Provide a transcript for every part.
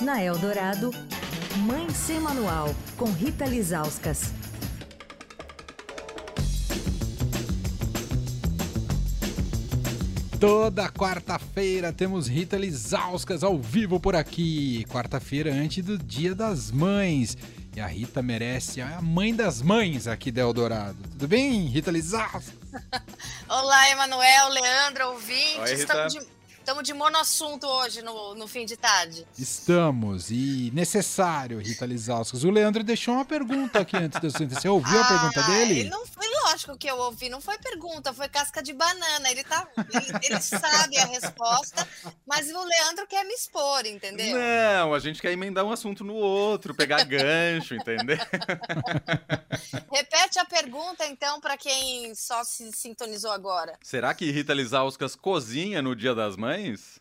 Na Eldorado, Mãe Sem Manual, com Rita Lizauskas. Toda quarta-feira temos Rita Lizauskas ao vivo por aqui. Quarta-feira antes do Dia das Mães. E a Rita merece a mãe das mães aqui da Eldorado. Tudo bem, Rita Lizauskas? Olá, Emanuel, Leandro, ouvintes. Oi, Rita. Estamos de, estamos de monoassunto hoje no, no fim de tarde. Estamos. E necessário, Rita Lizauskas. O Leandro deixou uma pergunta aqui antes de eu sentar. Você ouviu a pergunta Ah, dele? Ele não foi lógico que eu ouvi, não foi pergunta, foi casca de banana. Ele tá, ele, ele sabe a resposta, mas o Leandro quer me expor, entendeu? Não, a gente quer emendar um assunto no outro, pegar gancho, entendeu? Repete a pergunta então para quem só se sintonizou agora. Será que Rita Lizauskas cozinha no Dia das Mães?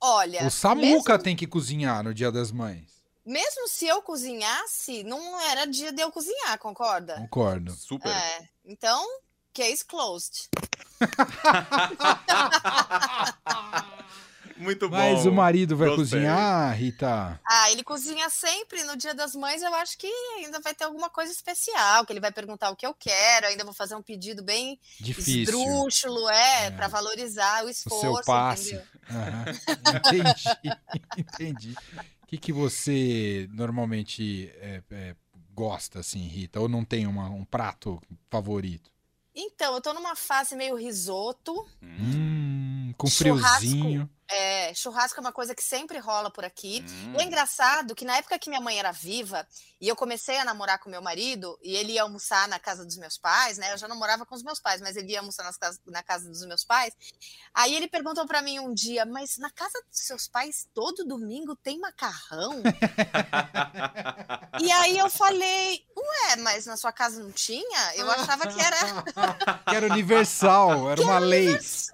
Olha, O Samuca mesmo, tem que cozinhar no Dia das Mães. Mesmo se eu cozinhasse, não era dia de eu cozinhar, concorda? Concordo. Super. É, então, case closed. Muito bom. Mas o marido vai Gostei. cozinhar, Rita? Ah, ele cozinha sempre no Dia das Mães. Eu acho que ainda vai ter alguma coisa especial, que ele vai perguntar o que eu quero. Ainda vou fazer um pedido bem Difícil. esdrúxulo, é, É. para valorizar o O esforço. seu passe. entendeu? Aham. Entendi. Entendi. O que, que você normalmente é, é, gosta, assim, Rita? Ou não tem uma- um prato favorito? Então, eu tô numa fase meio risoto. Hum, com Churrasco. friozinho. É, churrasco é uma coisa que sempre rola por aqui. Hum. E é engraçado que na época que minha mãe era viva e eu comecei a namorar com meu marido e ele ia almoçar na casa dos meus pais, né? Eu já não morava com os meus pais, mas ele ia almoçar nas na casa dos meus pais. Aí ele perguntou pra mim um dia: "Mas na casa dos seus pais todo domingo tem macarrão?" e aí eu falei: "Ué, mas na sua casa não tinha? Eu achava que era Que era universal, era uma lei.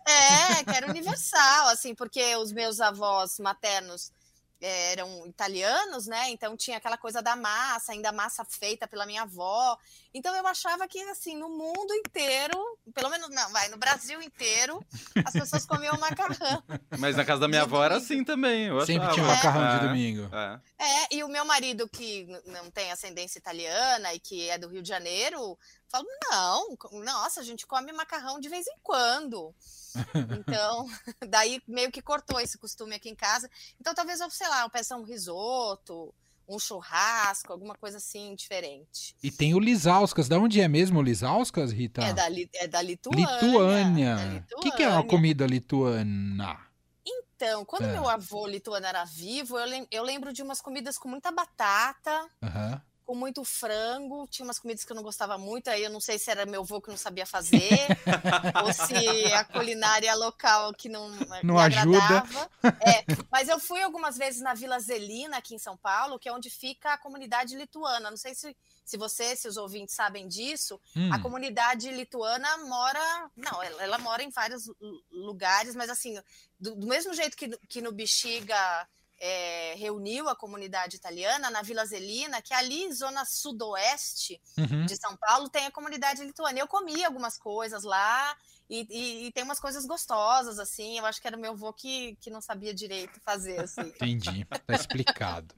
é, que era universal, assim, porque os meus avós maternos eh, eram italianos, né? Então tinha aquela coisa da massa, ainda massa feita pela minha avó. Então eu achava que, assim, no mundo inteiro, pelo menos, não, vai, no Brasil inteiro, as pessoas comiam macarrão. Mas na casa da minha avó era assim também. Eu Sempre achava. tinha macarrão É, de domingo. é. É, e o meu marido, que não tem ascendência italiana e que é do Rio de Janeiro, falou: não, nossa, a gente come macarrão de vez em quando. Então, daí meio que cortou esse costume aqui em casa. Então, talvez eu, sei lá, eu peça um risoto, um churrasco, alguma coisa assim diferente. E tem o Lisauskas. Da onde é mesmo o Lisauskas, Rita? É, da, Li- é da Lituânia. Lituânia. O que, que é uma comida lituana? Então, quando É. meu avô lituano era vivo, eu, lem- eu lembro de umas comidas com muita batata. Aham. Com muito frango, tinha umas comidas que eu não gostava muito, aí eu não sei se era meu avô que não sabia fazer, ou se a culinária local que não, Não me ajuda. agradava. É, mas eu fui algumas vezes na Vila Zelina, aqui em São Paulo, que é onde fica a comunidade lituana. Não sei se, se você, se os ouvintes sabem disso, Hum. a comunidade lituana mora. Não, ela, ela mora em vários lu- lugares, mas assim, do, do mesmo jeito que, no- que no Bexiga é, reuniu a comunidade italiana, na Vila Zelina, que é ali, zona sudoeste Uhum. de São Paulo, tem a comunidade lituana. Eu comi algumas coisas lá. E, e- e tem umas coisas gostosas, assim. Eu acho que era o meu avô que, que não sabia direito fazer, assim. Entendi, tá explicado.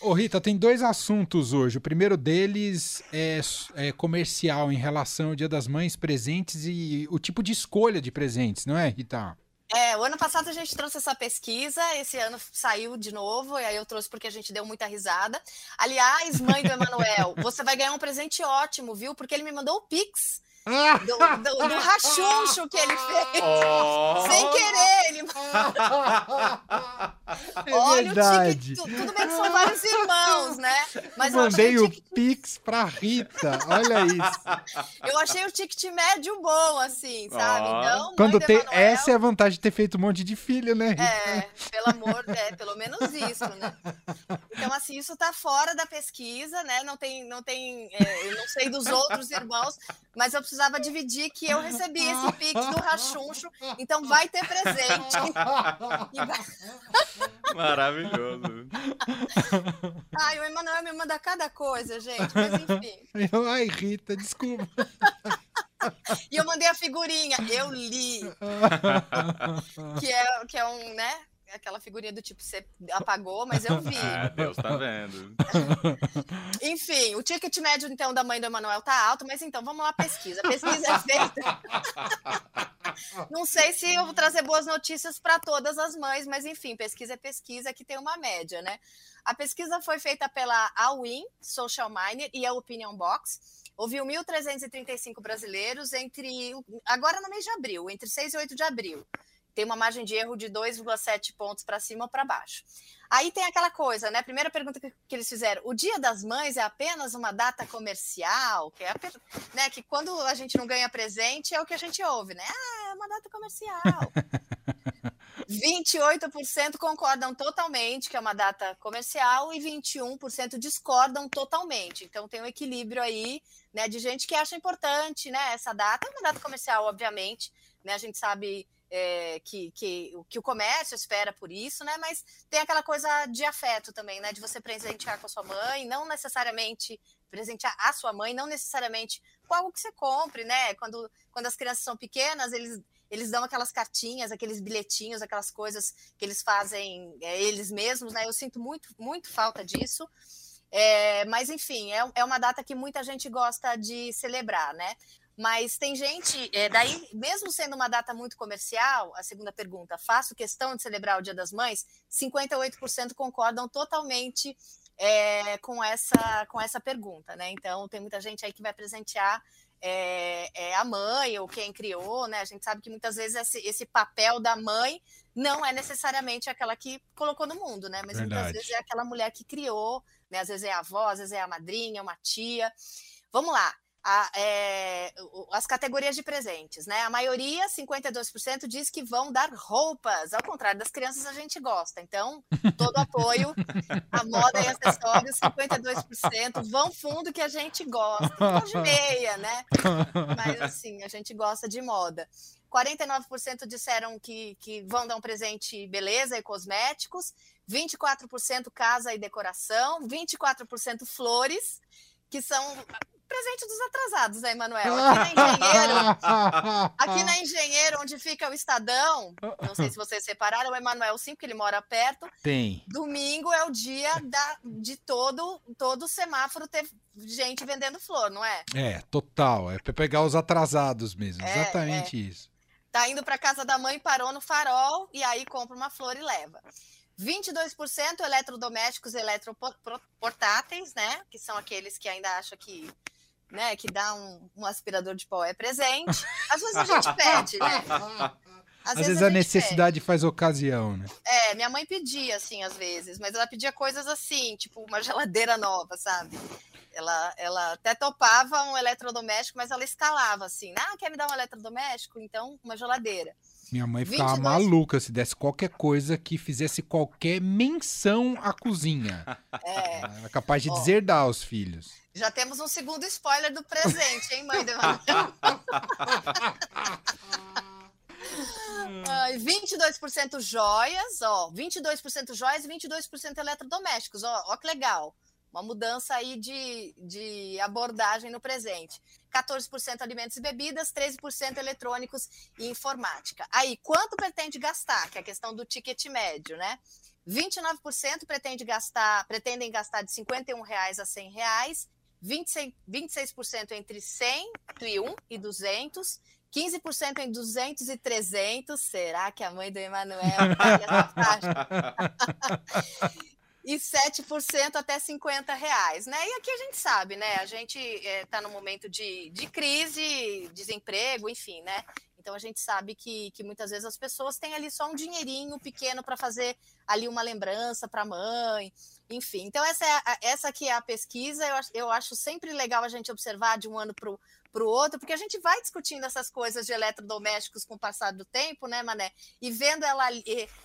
Ô Rita, tem dois assuntos hoje. O primeiro deles é, é comercial em relação ao Dia das Mães, presentes e o tipo de escolha de presentes, não é, Rita? É, o ano passado a gente trouxe essa pesquisa, esse ano saiu de novo, e aí eu trouxe porque a gente deu muita risada. Aliás, mãe do Emanuel, você vai ganhar um presente ótimo, viu? Porque ele me mandou o Pix do, do, do rachuncho que ele fez. Oh! Sem querer, ele É Olha verdade. o ticket. tu- Tudo bem que são vários irmãos, né? Mas eu Mandei achei, o o Pix pra Rita. Olha isso. eu achei o ticket médio bom, assim, sabe? Ó. Então, Quando do tem. Emanuel, Essa é a vantagem de ter feito um monte de filho, né? Rita? É, pelo amor, é, pelo menos isso, né? Então, assim, isso tá fora da pesquisa, né? Não tem, não tem, é, eu não sei dos outros irmãos, mas eu precisava dividir que eu recebi esse pix do rachuncho, então vai ter presente. Vai- Maravilhoso. Ai, o Emanuel me manda cada coisa, gente, mas enfim. Eu, Ai, Rita, desculpa. E eu mandei a figurinha, eu li, que é, que é um, né? Aquela figurinha do tipo, você apagou, mas eu vi. Ah, Deus tá vendo. Enfim, o ticket médio, então, da mãe do Emanuel tá alto, mas então, vamos lá, pesquisa. A pesquisa é feita. Não sei se eu vou trazer boas notícias para todas as mães, mas enfim, pesquisa é pesquisa que tem uma média, né? A pesquisa foi feita pela Awin, Social Miner e a Opinion Box. Ouviu 1.335 brasileiros entre agora no mês de abril, entre 6 e 8 de abril. Tem uma margem de erro de 2,7 pontos para cima ou para baixo. Aí tem aquela coisa, né? Primeira pergunta que, que, eles fizeram: o Dia das Mães é apenas uma data comercial? Que, é, né, que quando a gente não ganha presente é o que a gente ouve, né? Ah, é uma data comercial. 28% concordam totalmente que é uma data comercial e 21% discordam totalmente. Então tem um equilíbrio aí, né, de gente que acha importante, né, essa data. É uma data comercial, obviamente, né? A gente sabe é, que, que, que o comércio espera por isso, né? Mas tem aquela coisa de afeto também, né? De você presentear com a sua mãe, não necessariamente presentear a sua mãe, não necessariamente com algo que você compre, né? Quando, quando as crianças são pequenas, eles, eles dão aquelas cartinhas, aqueles bilhetinhos, aquelas coisas que eles fazem é, eles mesmos, né? Eu sinto muito, muito falta disso. É, mas, enfim, é, é uma data que muita gente gosta de celebrar, né? Mas tem gente, é, daí, mesmo sendo uma data muito comercial, a segunda pergunta, faço questão de celebrar o Dia das Mães, 58% concordam totalmente é, com, essa, com essa pergunta, né? Então, tem muita gente aí que vai presentear é, é, a mãe ou quem criou, né? A gente sabe que muitas vezes esse, esse, papel da mãe não é necessariamente aquela que colocou no mundo, né? Mas Verdade. muitas vezes é aquela mulher que criou, né? Às vezes é a avó, às vezes é a madrinha, uma tia. Vamos lá a, é, as categorias de presentes, né? A maioria, 52%, diz que vão dar roupas. Ao contrário das crianças, a gente gosta. Então, todo apoio a moda e acessórios, 52%. Vão fundo que a gente gosta. Não de meia, né? Mas, assim, a gente gosta de moda. 49% disseram que, que vão dar um presente beleza e cosméticos. 24% casa e decoração. 24% flores que são presente dos atrasados, né, Emanuel? Aqui na Engenheiro, aqui na Engenheiro, onde fica o Estadão, não sei se vocês separaram, o Emanuel sim, porque ele mora perto. Tem. Domingo é o dia da, de todo, todo semáforo ter gente vendendo flor, não é? É, total. É para pegar os atrasados mesmo. É, Exatamente é. isso. Tá indo para casa da mãe, parou no farol e aí compra uma flor e leva. 22% eletrodomésticos eletroportáteis, né? Que são aqueles que ainda acham que né, que dá um, um, aspirador de pó é presente. Às vezes a gente pede, né? Às, às vezes, vezes, a, a necessidade pede. faz ocasião, né? É, minha mãe pedia, assim, às vezes, mas ela pedia coisas assim, tipo uma geladeira nova, sabe? Ela, ela até topava um eletrodoméstico, mas ela escalava assim, ah, quer me dar um eletrodoméstico? Então, uma geladeira. Minha mãe ficava 22... maluca se desse qualquer coisa que fizesse qualquer menção à cozinha. É. Era capaz de Ó, deserdar aos filhos. Já temos um segundo spoiler do presente, hein, mãe? Ai, 22% joias, ó, 22% joias e 22% eletrodomésticos, ó, ó que legal. Uma mudança aí de, de abordagem no presente. 14% alimentos e bebidas, 13% eletrônicos e informática. Aí, quanto pretende gastar? Que é a questão do ticket médio, né? 29% pretende gastar, pretendem gastar de 51 reais a 100 reais, 26%, 26% entre 101 e 200, 15% em 200 e 300. Será que a mãe do Emanuel essa faixa? e 7% até 50 reais, né? E aqui a gente sabe, né? A gente está é, no momento de, de crise, desemprego, enfim, né? Então a gente sabe que, que muitas vezes as pessoas têm ali só um dinheirinho pequeno para fazer ali uma lembrança para a mãe, enfim. Então essa é a, essa aqui é a pesquisa. Eu, eu acho sempre legal a gente observar de um ano para o outro, porque a gente vai discutindo essas coisas de eletrodomésticos com o passar do tempo, né, Mané? E vendo ela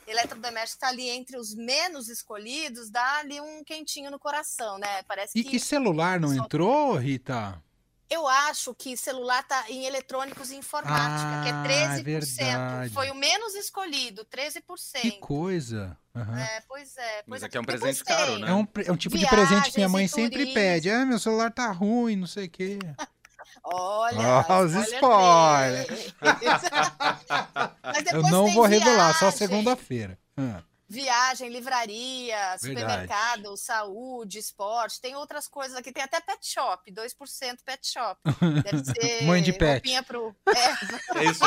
eletrodoméstico tá ali entre os menos escolhidos, dá ali um quentinho no coração, né? Parece e, que. E celular não entrou, Rita? Eu acho que celular tá em eletrônicos e informática, ah, que é 13%. É verdade. Foi o menos escolhido, 13%. Que coisa. Uhum. É, pois é. Pois Mas aqui é, é um presente caro, né? É um, é um tipo Viagens de presente que minha mãe sempre pede. Ah, meu celular tá ruim, não sei o quê. Olha, oh, os spoilers. Eu não vou viagem. revelar, só segunda-feira. Viagem, livraria, supermercado, saúde, esporte, tem outras coisas aqui, tem até pet shop, 2% pet shop. Deve ser Mãe de pet. roupinha pro. É, É isso.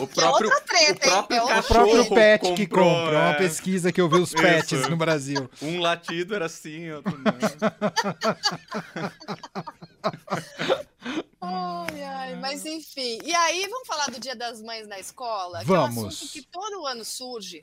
O que é próprio, outra treta, o próprio? É O próprio pet que comprou, compra. Uma é. pesquisa que eu vi os pets Isso. no Brasil. Um latido era assim, outro não. Ai, ai, mas enfim. E aí, vamos falar do Dia das Mães na escola? Que Vamos. é um assunto que todo ano surge.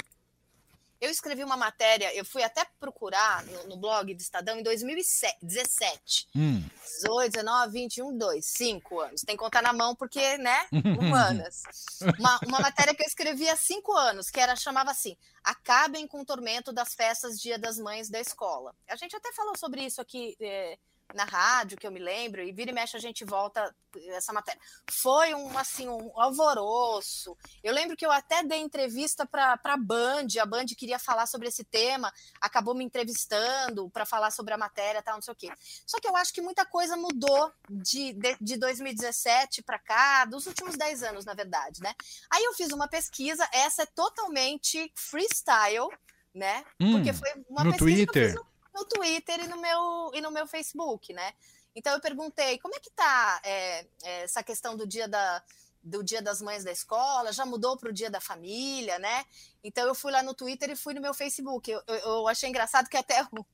Eu escrevi uma matéria, eu fui até procurar no, no blog do Estadão em 2017. Hum. 18, 19, 21, 2, 5 anos. Tem que contar na mão porque, né, humanas. Uma, uma matéria que eu escrevi há cinco anos, que era chamava assim: Acabem com o tormento das festas Dia das Mães da escola. A gente até falou sobre isso aqui eh, na rádio, que eu me lembro, e vira e mexe a gente volta essa matéria. Foi um assim um alvoroço. Eu lembro que eu até dei entrevista para a Band, a Band queria falar sobre esse tema, acabou me entrevistando para falar sobre a matéria, tal, não sei o quê. Só que eu acho que muita coisa mudou de, de, de 2017 para cá, dos últimos 10 anos, na verdade, né? Aí eu fiz uma pesquisa, essa é totalmente freestyle, né? Hum, Porque foi uma no pesquisa que eu Twitter? fiz no, no Twitter e no meu e no meu Facebook, né? Então eu perguntei como é que tá é, essa questão do dia da do Dia das Mães da escola, já mudou para o Dia da Família, né? Então eu fui lá no Twitter e fui no meu Facebook. Eu, eu, eu achei engraçado que até o,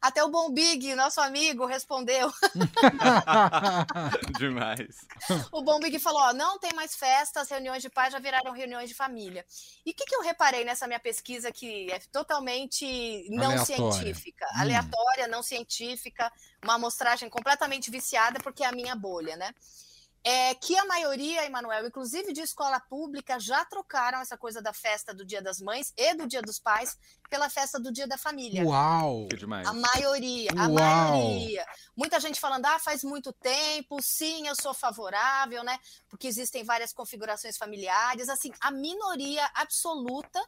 até o Bom Big, nosso amigo, respondeu. Demais. O Bom Big falou: ó, não tem mais festas, reuniões de pais já viraram reuniões de família. E o que, que eu reparei nessa minha pesquisa que é totalmente não Aleatória. científica, Hum. aleatória, não científica, uma amostragem completamente viciada, porque é a minha bolha, né? É que a maioria, Emanuel, inclusive de escola pública, já trocaram essa coisa da festa do Dia das Mães e do Dia dos Pais pela festa do Dia da Família. Uau! Que demais. A maioria, a Uau! maioria. Muita gente falando, ah, faz muito tempo, sim, eu sou favorável, né? Porque existem várias configurações familiares. Assim, a minoria absoluta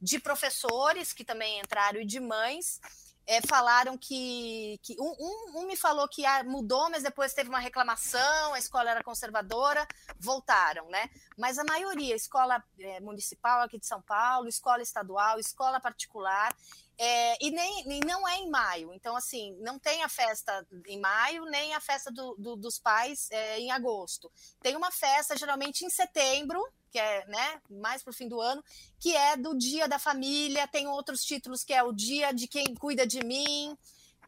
de professores que também entraram e de mães eh, falaram que. que um, um- um me falou que ah, mudou, mas depois teve uma reclamação, a escola era conservadora, voltaram, né? Mas a maioria, escola eh, municipal aqui de São Paulo, escola estadual, escola particular, é, e, nem, e não é em maio. Então, assim, não tem a festa em maio, nem a festa do- do- dos pais é, em agosto. Tem uma festa, geralmente, em setembro, que é né, mais para o fim do ano, que é do Dia da Família. Tem outros títulos que é o Dia de Quem Cuida de Mim,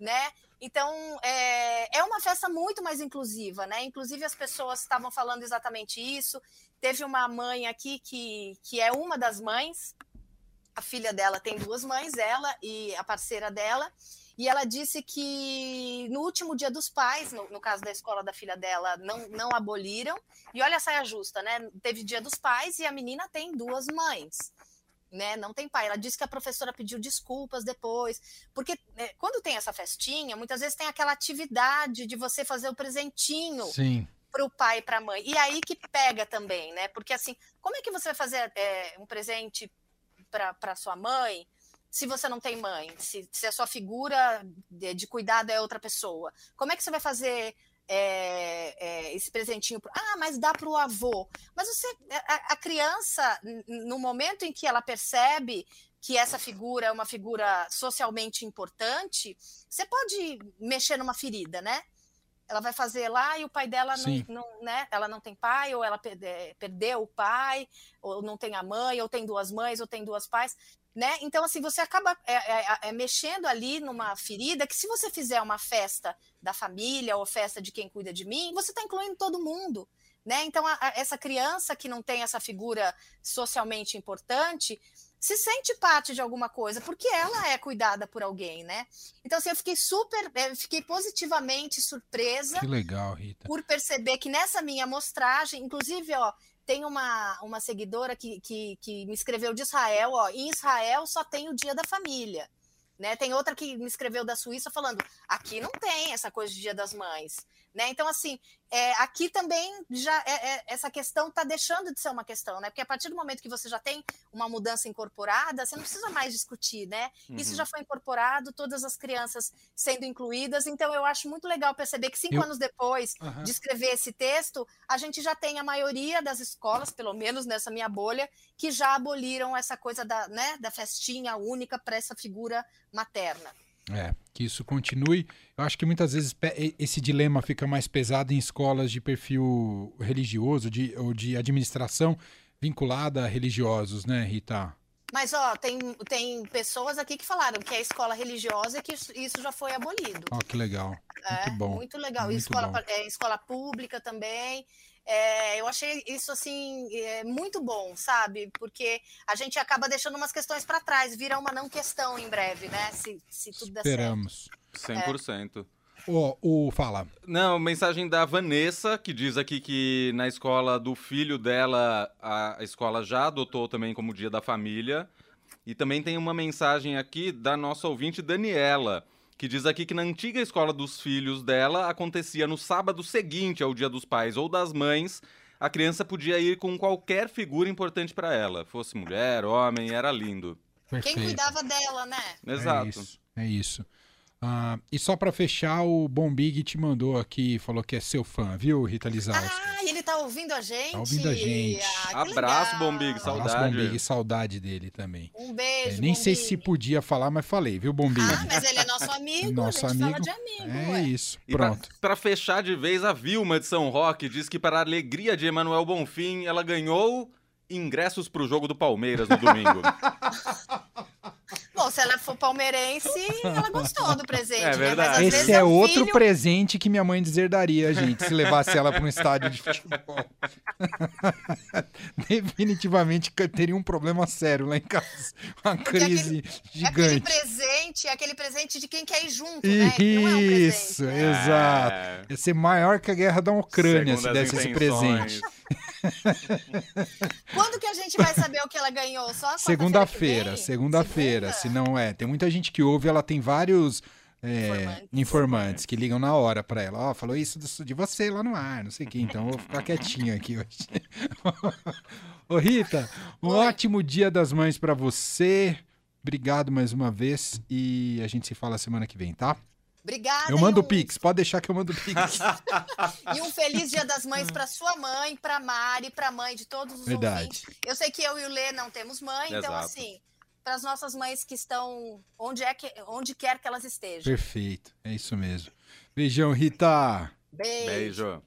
né? Então, é, é uma festa muito mais inclusiva, né? Inclusive, as pessoas estavam falando exatamente isso. Teve uma mãe aqui que, que é uma das mães, a filha dela tem duas mães, ela e a parceira dela, e ela disse que no último dia dos pais, no, no caso da escola da filha dela, não, não aboliram, e olha a saia justa, né? Teve dia dos pais e a menina tem duas mães. Né, não tem pai. Ela disse que a professora pediu desculpas depois, porque né, quando tem essa festinha, muitas vezes tem aquela atividade de você fazer o presentinho para o pai e para a mãe. E aí que pega também, né? Porque assim, como é que você vai fazer é, um presente para sua mãe se você não tem mãe? Se, se a sua figura de, de cuidado é outra pessoa? Como é que você vai fazer é, é, esse presentinho? pro- Ah, mas dá para o avô. Mas você, a, a criança, no momento em que ela percebe que essa figura é uma figura socialmente importante, você pode mexer numa ferida, né? Ela vai fazer lá e o pai dela não, Sim. não, né? Ela não tem pai, ou ela perde- eh, perdeu o pai, ou não tem a mãe, ou tem duas mães, ou tem duas pais, né? Então, assim, você acaba é, é, é, mexendo ali numa ferida que, se você fizer uma festa da família ou festa de quem cuida de mim, você está incluindo todo mundo. Né? Então, a- a- essa criança que não tem essa figura socialmente importante se sente parte de alguma coisa, porque ela é cuidada por alguém, né? Então, assim, eu fiquei super, eu fiquei positivamente surpresa Que legal, Rita. por perceber que nessa minha amostragem, inclusive, ó, tem uma, uma seguidora que, que, que me escreveu de Israel, ó, em Israel só tem o dia da família. Né? Tem outra que me escreveu da Suíça falando, aqui não tem essa coisa de dia das mães. Né? Então, assim, é, aqui também já é, é, essa questão está deixando de ser uma questão, né? Porque a partir do momento que você já tem uma mudança incorporada, você não precisa mais discutir, né? Uhum. Isso já foi incorporado, todas as crianças sendo incluídas. Então, eu acho muito legal perceber que cinco eu... anos depois uhum. de escrever esse texto, a gente já tem a maioria das escolas, pelo menos nessa minha bolha, que já aboliram essa coisa da, né, da festinha única para essa figura materna. É, que isso continue. Eu acho que muitas vezes esse dilema fica mais pesado em escolas de perfil religioso de, ou de administração vinculada a religiosos, né, Rita? Mas, ó, tem, tem pessoas aqui que falaram que é escola religiosa e que isso já foi abolido. Ó, que legal. É, muito bom. Muito legal. Muito escola, bom. É, escola pública também. É, eu achei isso assim é, muito bom, sabe? Porque a gente acaba deixando umas questões para trás, vira uma não questão em breve, né? Se, se tudo der Esperamos. certo. Esperamos. 100%. É. O, o fala. Não, mensagem da Vanessa, que diz aqui que na escola do filho dela, a escola já adotou também como dia da família. E também tem uma mensagem aqui da nossa ouvinte Daniela, que diz aqui que na antiga escola dos filhos dela acontecia no sábado seguinte ao Dia dos Pais ou das Mães. A criança podia ir com qualquer figura importante para ela, fosse mulher, homem, era lindo. Perfeito. Quem cuidava dela, né? Exato. É isso. É isso. Ah, e só para fechar, o Bombig te mandou aqui, falou que é seu fã, viu, Rita Lizarski? Ah, ele tá ouvindo a gente? Tá ouvindo a gente. Ah, Abraço, Bombig, saudade. Abraço, Bombig, saudade dele também. Um beijo, é, Nem sei se podia falar, mas falei, viu, Bombig? Ah, mas ele é nosso amigo, nosso amigo. fala de amigo. É ué. isso, pronto. Para fechar de vez, a Vilma de São Roque diz que para a alegria de Emanuel Bonfim, ela ganhou ingressos para o jogo do Palmeiras no domingo. Bom, se ela for palmeirense, ela gostou do presente. É verdade. Né? Esse é, é outro filho... presente que minha mãe deserdaria, gente, se levasse ela para um estádio de futebol. Definitivamente teria um problema sério lá em casa. Uma Porque crise aquele, gigante. Aquele presente, aquele presente de quem quer ir junto, né? Isso, é um exato. É. Ia ser maior que a guerra da Ucrânia Segundo se desse esse presente. Quando que a gente vai saber o que ela ganhou? Só segunda-feira, segunda-feira. Se não é, tem muita gente que ouve, ela tem vários é, informantes. informantes. que ligam na hora para ela. Ó, oh, falou isso de você lá no ar, não sei o que. Então eu vou ficar quietinho aqui hoje. Ô Rita, um Oi. ótimo Dia das Mães para você. Obrigado mais uma vez e a gente se fala semana que vem, tá? Obrigada. Eu mando o um... Pix, pode deixar que eu mando o Pix. e um feliz Dia das Mães para sua mãe, para Mari, para mãe de todos os Verdade. ouvintes. Eu sei que eu e o Lê não temos mãe, então, Exato. então assim, para as nossas mães que estão onde é que onde quer que elas estejam. Perfeito, é isso mesmo. Beijão, Rita. Beijo. Beijo.